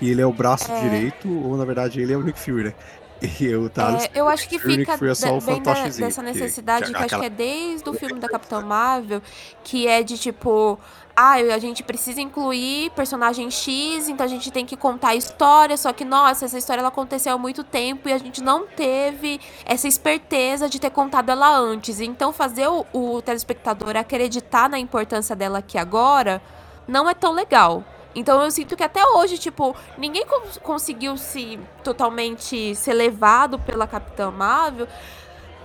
E ele é o braço É. direito, ou na verdade ele é o Nick Fury, né? [laughs] E o Thales É, eu acho que Fury, fica Fury é só o bem da- dessa que- necessidade que que, acho aquela- que é desde o filme da Capitã Marvel, que é de tipo, ah, a gente precisa incluir personagem X, então a gente tem que contar a história, só que, nossa, essa história ela aconteceu há muito tempo e a gente não teve essa esperteza de ter contado ela antes. Então fazer o, o telespectador acreditar na importância dela aqui agora não é tão legal. Então eu sinto que até hoje, tipo, ninguém cons- conseguiu se totalmente ser levado pela Capitã Marvel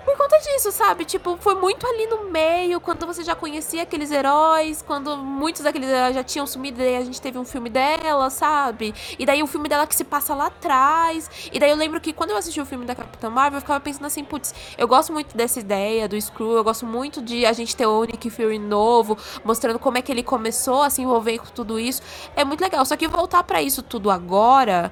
por conta disso, sabe? Tipo, foi muito ali no meio, quando você já conhecia aqueles heróis, quando muitos daqueles heróis já tinham sumido, daí a gente teve um filme dela, sabe? E daí o filme dela que se passa lá atrás. E daí eu lembro que quando eu assisti o filme da Capitã Marvel, eu ficava pensando assim, putz, eu gosto muito dessa ideia do Screw, eu gosto muito de a gente ter o Nick Fury novo, mostrando como é que ele começou a se envolver com tudo isso. É muito legal. Só que voltar pra isso tudo agora.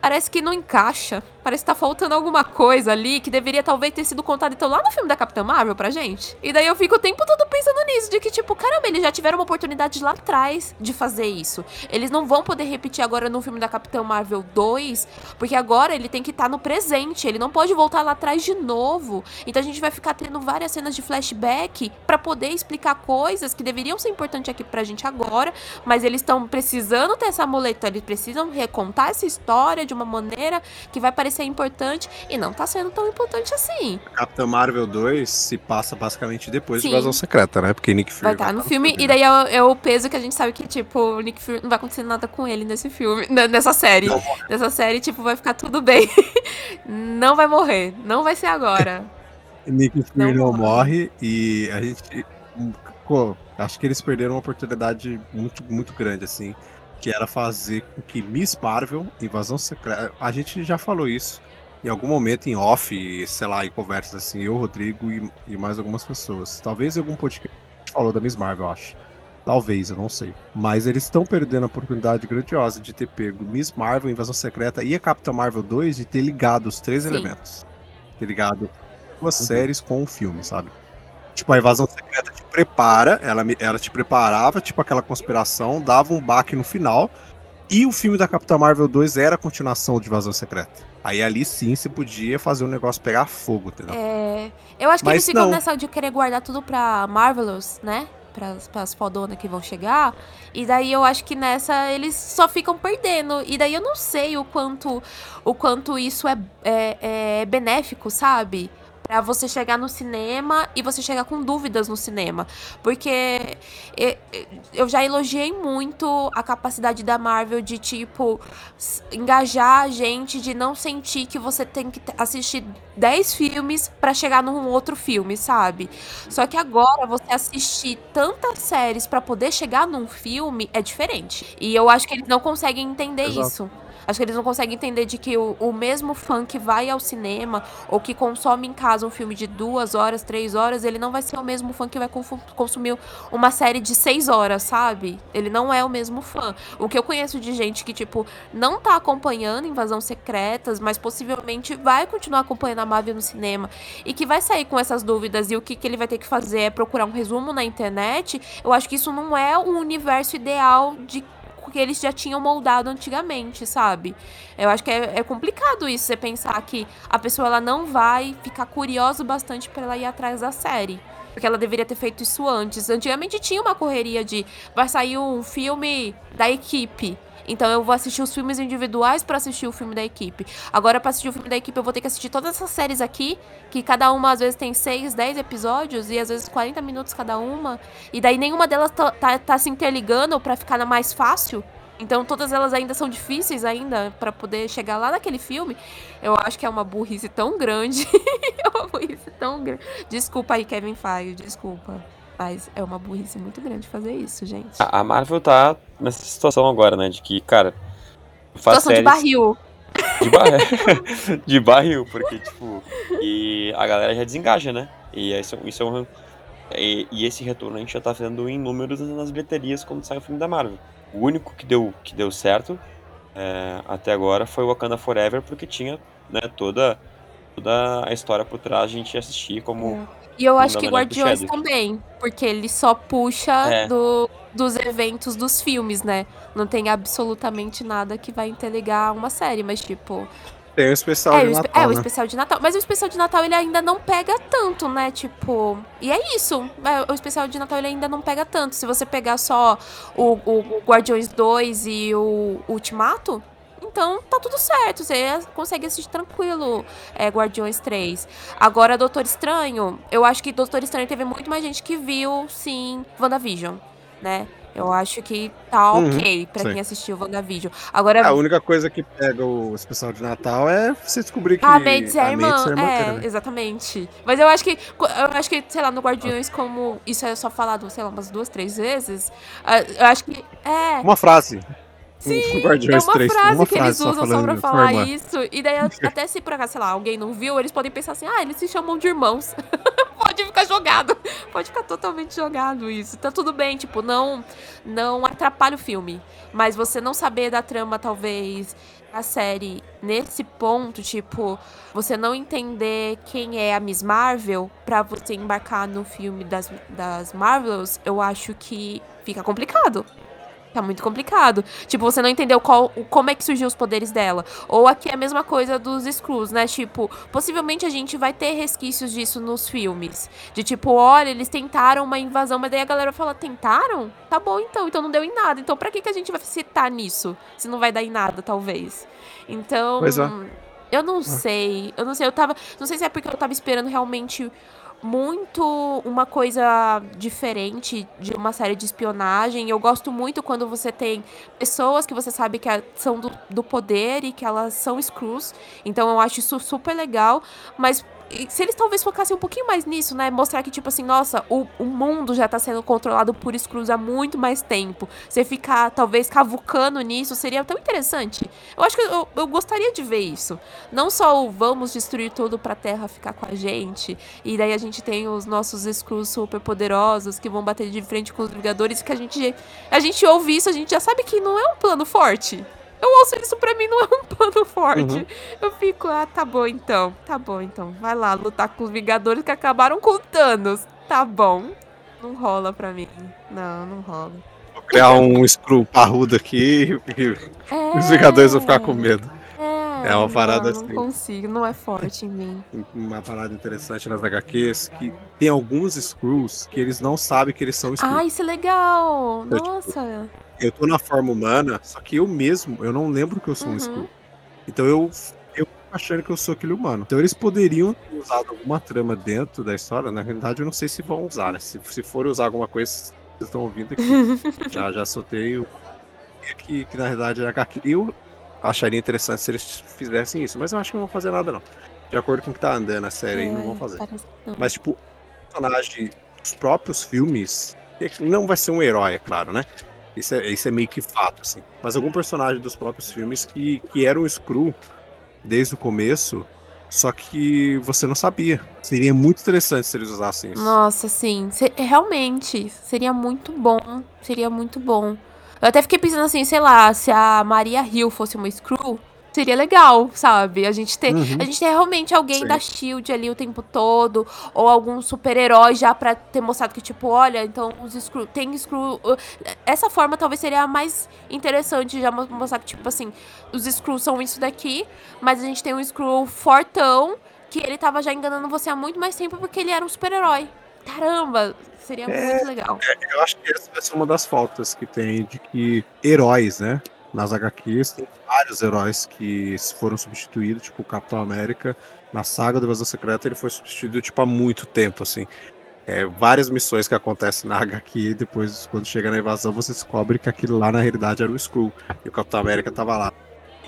Parece que não encaixa. Parece que tá faltando alguma coisa ali que deveria talvez ter sido contado então lá no filme da Capitã Marvel pra gente. E daí eu fico o tempo todo pensando nisso, de que tipo, caramba, eles já tiveram uma oportunidade lá atrás de fazer isso. Eles não vão poder repetir agora no filme da Capitã Marvel 2, porque agora ele tem que estar no presente, ele não pode voltar lá atrás de novo. Então a gente vai ficar tendo várias cenas de flashback pra poder explicar coisas que deveriam ser importantes aqui pra gente agora, mas eles estão precisando ter essa muleta, eles precisam recontar essa história de uma maneira que vai parecer importante e não tá sendo tão importante assim. Capitã Marvel 2 se passa basicamente depois de Sim. Invasão Secreta, né? Porque Nick Fury Vai estar tá no filme, e né? daí é o, é o peso que a gente sabe que, tipo, Nick Fury não vai acontecer nada com ele nesse filme, n- nessa série. Nessa série, tipo, vai ficar tudo bem. [laughs] não vai morrer, não vai ser agora. [laughs] Nick Fury Não não, morre e a gente. Pô, acho que eles perderam uma oportunidade muito, muito grande, assim. Que era fazer com que Miss Marvel, Invasão Secreta. A gente já falou isso em algum momento em off, sei lá, em conversas assim, eu, Rodrigo e, e mais algumas pessoas. Talvez em algum podcast falou da Miss Marvel, eu acho. Talvez, eu não sei. Mas eles estão perdendo a oportunidade grandiosa de ter pego Miss Marvel, Invasão Secreta e a Capitã Marvel 2 de ter ligado os três Sim. elementos. Ter ligado duas séries com o filme, sabe? Tipo, a invasão secreta te prepara, ela, ela te preparava, tipo aquela conspiração, dava um baque no final. E o filme da Capitã Marvel 2 era a continuação de Invasão Secreta. Aí ali sim se podia fazer o negócio pegar fogo, entendeu? É, eu acho que Mas eles ficam não. nessa de querer guardar tudo pra Marvelous, né? Pras, pras fodonas que vão chegar. E daí eu acho que nessa eles só ficam perdendo. E daí eu não sei o quanto, o quanto isso é, é, é benéfico, sabe? Pra você chegar no cinema e você chegar com dúvidas no cinema. Porque eu já elogiei muito a capacidade da Marvel de, tipo, engajar a gente, de não sentir que você tem que assistir 10 filmes pra chegar num outro filme, sabe? Só que agora você assistir tantas séries pra poder chegar num filme é diferente. E eu acho que eles não conseguem entender Exato. isso. Acho que eles não conseguem entender de que o, o mesmo fã que vai ao cinema ou que consome em casa um filme de duas horas, três horas, ele não vai ser o mesmo fã que vai consumir uma série de seis horas, sabe? Ele não é o mesmo fã. O que eu conheço de gente que, tipo, não tá acompanhando Invasão Secretas, mas possivelmente vai continuar acompanhando a Marvel no cinema e que vai sair com essas dúvidas e o que, que ele vai ter que fazer é procurar um resumo na internet, eu acho que isso não é o universo ideal de que eles já tinham moldado antigamente, sabe? Eu acho que é, é complicado isso, você pensar que a pessoa ela não vai ficar curiosa bastante pra ela ir atrás da série. Porque ela deveria ter feito isso antes. Antigamente tinha uma correria de vai sair um filme da equipe. Então eu vou assistir os filmes individuais pra assistir o filme da equipe. Agora, pra assistir o filme da equipe, eu vou ter que assistir todas essas séries aqui, que cada uma às vezes tem 6, 10 episódios e às vezes 40 minutos cada uma. E daí nenhuma delas tá, tá, tá se interligando pra ficar na mais fácil. Então todas elas ainda são difíceis ainda pra poder chegar lá naquele filme. Eu acho que é uma burrice tão grande. [laughs] é uma burrice tão grande. Desculpa aí, Kevin Feige, desculpa. Mas é uma burrice muito grande fazer isso, gente. A Marvel tá nessa situação agora, né? De que, cara, faz Situação de séries barril. de, bar... [laughs] de barril, porque, tipo, e a galera já desengaja, né? E isso, isso é um. E, e esse retorno a gente já tá vendo em números nas bilheterias quando sai o filme da Marvel. O único que deu, que deu certo é, até agora foi o Wakanda Forever, porque tinha né, toda, toda a história por trás a gente assistir como. E eu acho que Guardiões também. Porque ele só puxa É. do, dos eventos dos filmes, né? Não tem absolutamente nada que vai interligar uma série, mas tipo. Tem o especial É, de o, Natal, é, o né? especial de Natal. Mas o especial de Natal ele ainda não pega tanto, né? Tipo. E é isso. É, o especial de Natal ele ainda não pega tanto. Se você pegar só o, o- o Guardiões 2 e o Ultimato. Então tá tudo certo, você consegue assistir tranquilo é, Guardiões 3. Agora, Doutor Estranho, eu acho que Doutor Estranho teve muito mais gente que viu, sim, WandaVision, né? Eu acho que tá Uhum, ok pra sim. quem assistiu WandaVision. Agora, A única coisa que pega o especial de Natal é você descobrir que A Mates é a irmã. É irmã É, né? exatamente. Mas eu acho que, eu acho que, sei lá, no Guardiões, como isso é só falado, sei lá, umas duas, três vezes, ah, eu acho que. É. Uma frase. Sim, [laughs] Guardiões é uma 3, frase uma que eles frase só usam só pra falando, falar "Foi, irmã". isso. E daí, [laughs] até se por acaso, sei lá, alguém não viu, eles podem pensar assim, ah, eles se chamam de irmãos. [laughs] Pode ficar jogado. Pode ficar totalmente jogado isso. Tá tudo bem, tipo, não, não atrapalha o filme. Mas você não saber da trama, talvez, a série nesse ponto, tipo, você não entender quem é a Miss Marvel pra você embarcar no filme das, das Marvels, eu acho que fica complicado. Tá muito complicado. Tipo, você não entendeu qual, como é que surgiu os poderes dela. Ou aqui é a mesma coisa dos Skrulls, né? Tipo, possivelmente a gente vai ter resquícios disso nos filmes. De tipo, olha, eles tentaram uma invasão, mas daí a galera fala, tentaram? Tá bom então, então não deu em nada. Então pra que, que a gente vai citar nisso? Se não vai dar em nada, talvez. Então. É. Eu não sei. Eu não sei. Eu tava. Não sei se é porque eu tava esperando realmente muito uma coisa diferente de uma série de espionagem. Eu gosto muito quando você tem pessoas que você sabe que são do, do poder e que elas são Screws. Então eu acho isso super legal. Mas se eles talvez focassem um pouquinho mais nisso, né? Mostrar que, tipo assim, nossa, o, o mundo já tá sendo controlado por Screws há muito mais tempo. Você ficar, talvez, cavucando nisso seria tão interessante. Eu acho que eu, eu gostaria de ver isso. Não só o vamos destruir tudo pra Terra ficar com a gente. E daí a gente tem os nossos Skrulls super poderosos que vão bater de frente com os Vingadores. Que a gente, a gente ouve isso, a gente já sabe que não é um plano forte. Eu ouço isso pra mim, não é um [laughs] plano forte. Uhum. Eu fico, ah, tá bom então. Tá bom então. Vai lá lutar com os Vingadores que acabaram com o Thanos. Tá bom. Não rola pra mim. Não, não rola. Vou criar um screw parrudo aqui e É, os Vingadores vão ficar com medo. É, uma parada não, assim. Não consigo, não é forte em mim. [laughs] Uma parada interessante nas HQs que tem alguns Screws que eles não sabem que eles são Screws. Ah, isso é legal! Eu, tipo, Nossa! Eu tô na forma humana, só que eu mesmo, eu não lembro que eu sou um Uhum. Skrull. Então eu, achando que eu sou aquele humano. Então eles poderiam ter usado alguma trama dentro da história. Na realidade, eu não sei se vão usar, né? Se, se for usar alguma coisa, vocês estão ouvindo aqui. [laughs] já, já soltei o. Que, que na realidade é HQ. Eu acharia interessante se eles fizessem isso, mas eu acho que não vão fazer nada, não. De acordo com o que tá andando a série aí, não vão É, fazer. não. Mas, tipo, o personagem dos próprios filmes não vai ser um herói, é claro, né? Isso é, isso é meio que fato, assim. Mas algum personagem dos próprios filmes que, que era um Screw desde o começo, só que você não sabia. Seria muito interessante se eles usassem isso. Nossa, sim. Se- realmente, seria muito bom. Seria muito bom. Eu até fiquei pensando assim, sei lá, se a Maria Hill fosse uma Screw, seria legal, sabe? A gente ter, Uhum. a gente ter realmente alguém Sim. da Shield ali o tempo todo, ou algum super-herói já pra ter mostrado que, tipo, olha, então os Screw, tem Screw. uh, Essa forma talvez seria a mais interessante, já mo- mostrar que, tipo assim, os Screws são isso daqui, mas a gente tem um Screw fortão, que ele tava já enganando você há muito mais tempo porque ele era um super-herói. Caramba, seria É. muito legal. Eu acho que essa vai ser uma das faltas que tem de que heróis, né? Nas HQs tem vários heróis que foram substituídos, tipo o Capitão América. Na saga do Invasão Secreta ele foi substituído tipo há muito tempo, assim. É, várias missões que acontecem na HQ e depois, quando chega na invasão, você descobre que aquilo lá na realidade era o Skrull. E o Capitão América tava lá,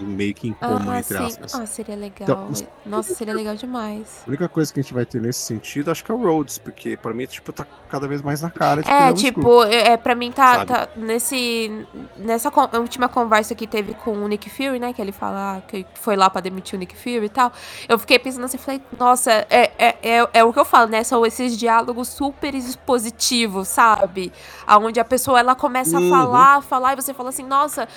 meio que em coma, Ah, entre sim. aspas. Ah, seria legal. Então, os- Nossa, seria legal demais. A única coisa que a gente vai ter nesse sentido, acho que é o Rhodes, porque pra mim, tipo, tá cada vez mais na cara ele É, um Skrull. tipo, é, é, pra mim tá, tá nesse. Nessa con- última conversa que teve com o Nick Fury, né? Que ele fala que foi lá pra demitir o Nick Fury e tal. Eu fiquei pensando assim, falei, nossa, é, é, é, é o que eu falo, né? São esses diálogos super expositivos, sabe? Aonde a pessoa ela começa Uhum. a falar, falar, e você fala assim, nossa.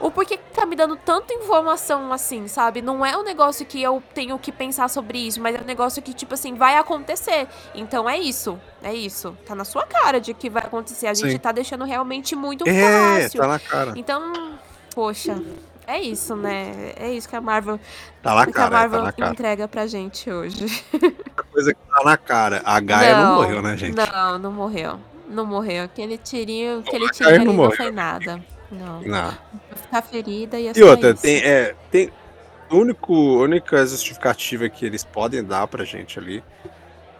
O porquê que tá me dando tanta informação assim, sabe? Não é um negócio que eu tenho que pensar sobre isso, mas é um negócio que, tipo assim, vai acontecer. Então é isso. É isso. Tá na sua cara de que vai acontecer. A gente Sim. tá deixando realmente muito É, fácil. tá na cara. Então, poxa, é isso, né? É isso que a Marvel, Tá na que a cara, tá Marvel na cara. entrega pra gente hoje. Coisa que tá na cara. A Gaia não, morreu, né, gente? Não, não morreu. Não morreu. Aquele tirinho, aquele a tirinho não não foi nada. Não. Ficar ferida e é E outra, isso. tem, é, tem. O único, a única justificativa que eles podem dar pra gente ali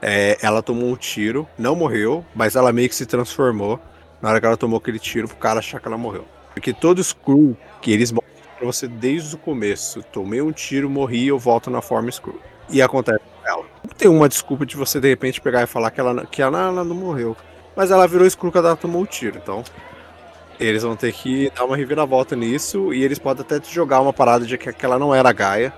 é ela tomou um tiro, não morreu, mas ela meio que se transformou na hora que ela tomou aquele tiro pro cara achar que ela morreu. Porque todo Screw que eles mostram pra você desde o começo, tomei um tiro, morri, eu volto na forma Screw. E acontece com ela. Não tem uma desculpa de você de repente pegar e falar que ela, que ela, ela não morreu. Mas ela virou Screw quando ela tomou o tiro, então. Eles vão ter que dar uma reviravolta nisso e eles podem até te jogar uma parada de que aquela não era a Gaia.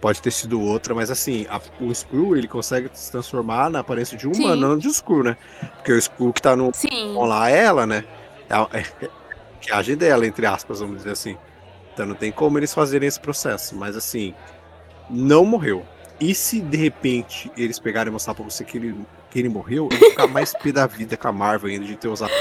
Pode ter sido outra, mas assim, a- o Screw ele consegue se transformar na aparência de um humano, não de um Screw, né? Porque o Screw que tá no Sim. lá é ela, né? É a, é, dela, entre aspas, vamos dizer assim. Então não tem como eles fazerem esse processo. Mas assim, não morreu. E se de repente eles pegarem e mostrar pra você que ele, que ele morreu, eu vou ficar mais pé da vida com a Marvel ainda de ter usado.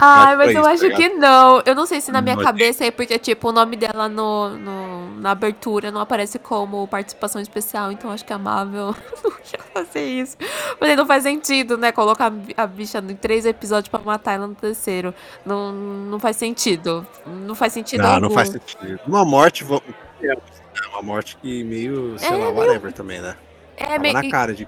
Ai, mas eu pra acho isso, tá que não. Eu não sei se na minha Não, cabeça é porque, tipo, o nome dela no, no- na abertura não aparece como participação especial, então acho que a Marvel [laughs] não ia fazer isso. Mas aí não faz sentido, né? Colocar a bi- a bicha em três episódios pra matar ela no terceiro. Não, não faz sentido. Não faz sentido Não, algum. não faz sentido. Uma morte. vo- É uma morte que meio, sei É, lá, meio- whatever também, né? É, Tava meio... na cara de.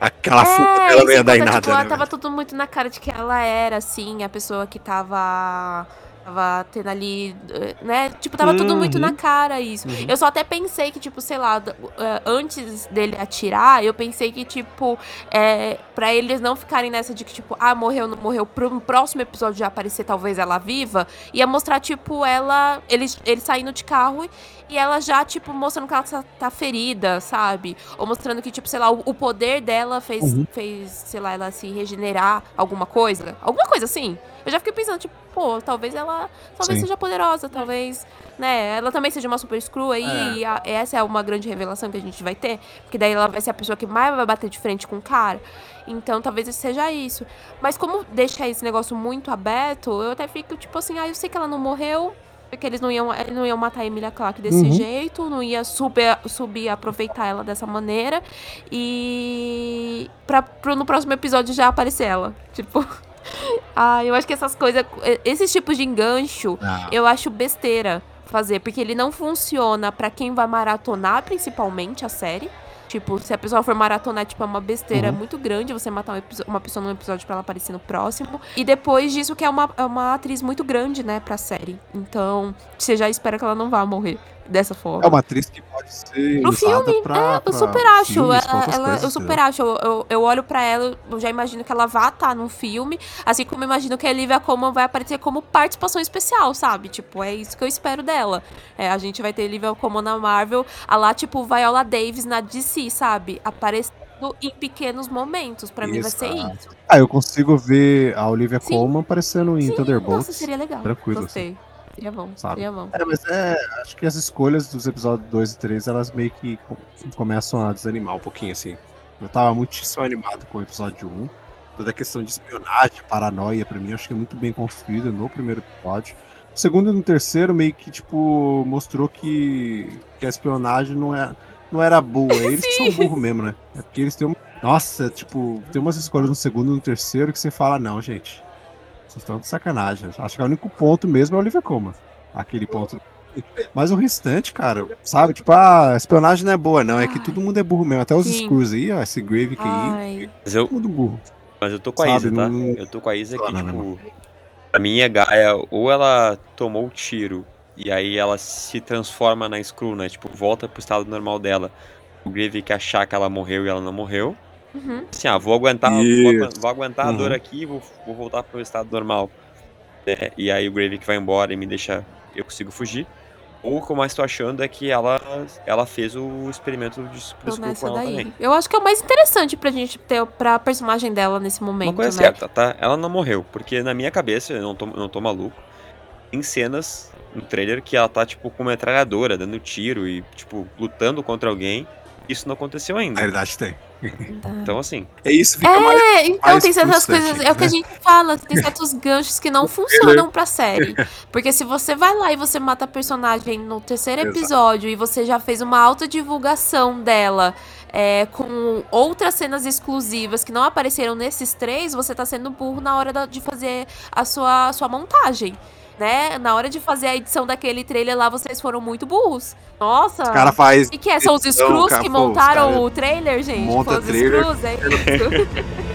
Aquela É, dela não ia dar em contar, nada, tipo, né? ela tava tudo muito na cara de que ela era, assim, a pessoa que tava. Tava tendo ali, né? Tipo, tava tudo muito Uhum. na cara isso. Uhum. Eu só até pensei que, tipo, sei lá, eh, antes dele atirar, eu pensei que, tipo, é, pra eles não ficarem nessa de que, tipo, ah, morreu, não morreu, pro próximo episódio já aparecer talvez ela viva, ia mostrar, tipo, ela, eles, eles saindo de carro e ela já, tipo, mostrando que ela tá, tá ferida, sabe? Ou mostrando que, tipo, sei lá, o, o poder dela fez, Uhum. fez, sei lá, ela se regenerar alguma coisa. Alguma coisa assim. Eu já fiquei pensando, tipo, pô, talvez ela talvez Sim. seja poderosa, talvez, né, ela também seja uma super screw aí, É. e a- essa é uma grande revelação que a gente vai ter, porque daí ela vai ser a pessoa que mais vai bater de frente com o cara. Então, talvez seja isso. Mas como deixa esse negócio muito aberto, eu até fico, tipo assim, ah, eu sei que ela não morreu, porque eles não iam, eles não iam matar a Emilia Clarke desse Uhum. jeito, não ia super, subir aproveitar ela dessa maneira. E pra, pro, no próximo episódio já aparecer ela. Tipo. [laughs] ah, eu acho que essas coisas. Esses tipos de engancho, Ah, eu acho besteira fazer, porque ele não funciona pra quem vai maratonar, principalmente, a série. Tipo, se a pessoa for maratonar, tipo, é uma besteira Uhum. muito grande você matar um episo- uma pessoa num episódio pra ela aparecer no próximo. E depois disso, que é uma, é uma atriz muito grande, né, pra série. Então, você já espera que ela não vá morrer dessa forma. É uma atriz que pode ser usada filme, pra, é, eu super acho. filmes, ela, ela- eu super acho. Eu, eu, eu olho pra ela, eu já imagino que ela vá estar num filme. Assim como eu imagino que a Olivia Colman vai aparecer como participação especial, sabe? Tipo, é isso que eu espero dela. É, a gente vai ter Olivia Colman na Marvel, a lá, tipo, Viola Davis na DC, sabe? Aparecendo em pequenos momentos. Pra mim vai ser isso. Ah, eu consigo ver a Olivia Sim. Colman aparecendo em Sim, Thunderbolts. nossa, seria legal. tranquilo, Gostei. Seria bom, Sabe? seria bom. É, mas é, acho que as escolhas dos episódios 2 e 3, elas meio que com- começam a desanimar um pouquinho, assim. Eu tava muitíssimo animado com o episódio 1. Toda a questão de espionagem, paranoia, pra mim, acho que é muito bem construída no primeiro episódio. No segundo e no terceiro, meio que, tipo, mostrou que, que a espionagem não, é, não era boa. [laughs] Eles que são burros mesmo, né? É porque eles têm um... Nossa, tipo, tem umas escolhas no segundo e no terceiro que você fala, não, gente. Vocês estão de sacanagem. Acho que o único ponto mesmo é o Olivia Colman. Aquele ponto. Mas o restante, cara, sabe? Tipo, ah, a espionagem não é boa, não. É que Ai. todo mundo é burro mesmo. Até os Sim. Screws aí, ó, esse Grave aí, Ai, Mas eu, todo mundo burro. mas eu tô com a Sabe, Isa, tá? não- Eu tô com a Isa que, Não, não, não. tipo, pra mim a Gaia, ou ela tomou o tiro e aí ela se transforma na Screw, né? Tipo, volta pro estado normal dela. O Grievous que achar que ela morreu e ela não morreu. Uhum. Assim, ah, vou aguentar, vou, vou aguentar a Uhum. dor aqui vou, vou voltar pro estado normal. É, e aí o Grave que vai embora e me deixa. Eu consigo fugir. Ou o que eu mais tô achando é que ela, ela fez o experimento de nessa com ela daí. também. Eu acho que é o mais interessante pra gente ter pra personagem dela nesse momento, Uma coisa né? certa, tá? Ela não morreu, porque na minha cabeça, eu não tô, não tô maluco. Tem cenas no trailer que ela tá, tipo, com uma metralhadora, dando tiro e, tipo, lutando contra alguém. Isso não aconteceu Na ainda. verdade tem. Então, assim, É isso, fica mais. É, então mais tem certas coisas, é o que a né? gente fala, tem certos ganchos que não [laughs] funcionam pra série. Porque se você vai lá e você mata a personagem no terceiro Exato. episódio e você já fez uma autodivulgação dela é, com outras cenas exclusivas que não apareceram nesses três, você tá sendo burro na hora da- de fazer a sua, a sua montagem. Né? Na hora de fazer a edição daquele trailer lá, vocês foram muito burros. Nossa! O cara faz. O que, que é? São os edição, Screws cara, que os montaram cara o trailer, gente? monta os trailer. Screws, é isso? [laughs]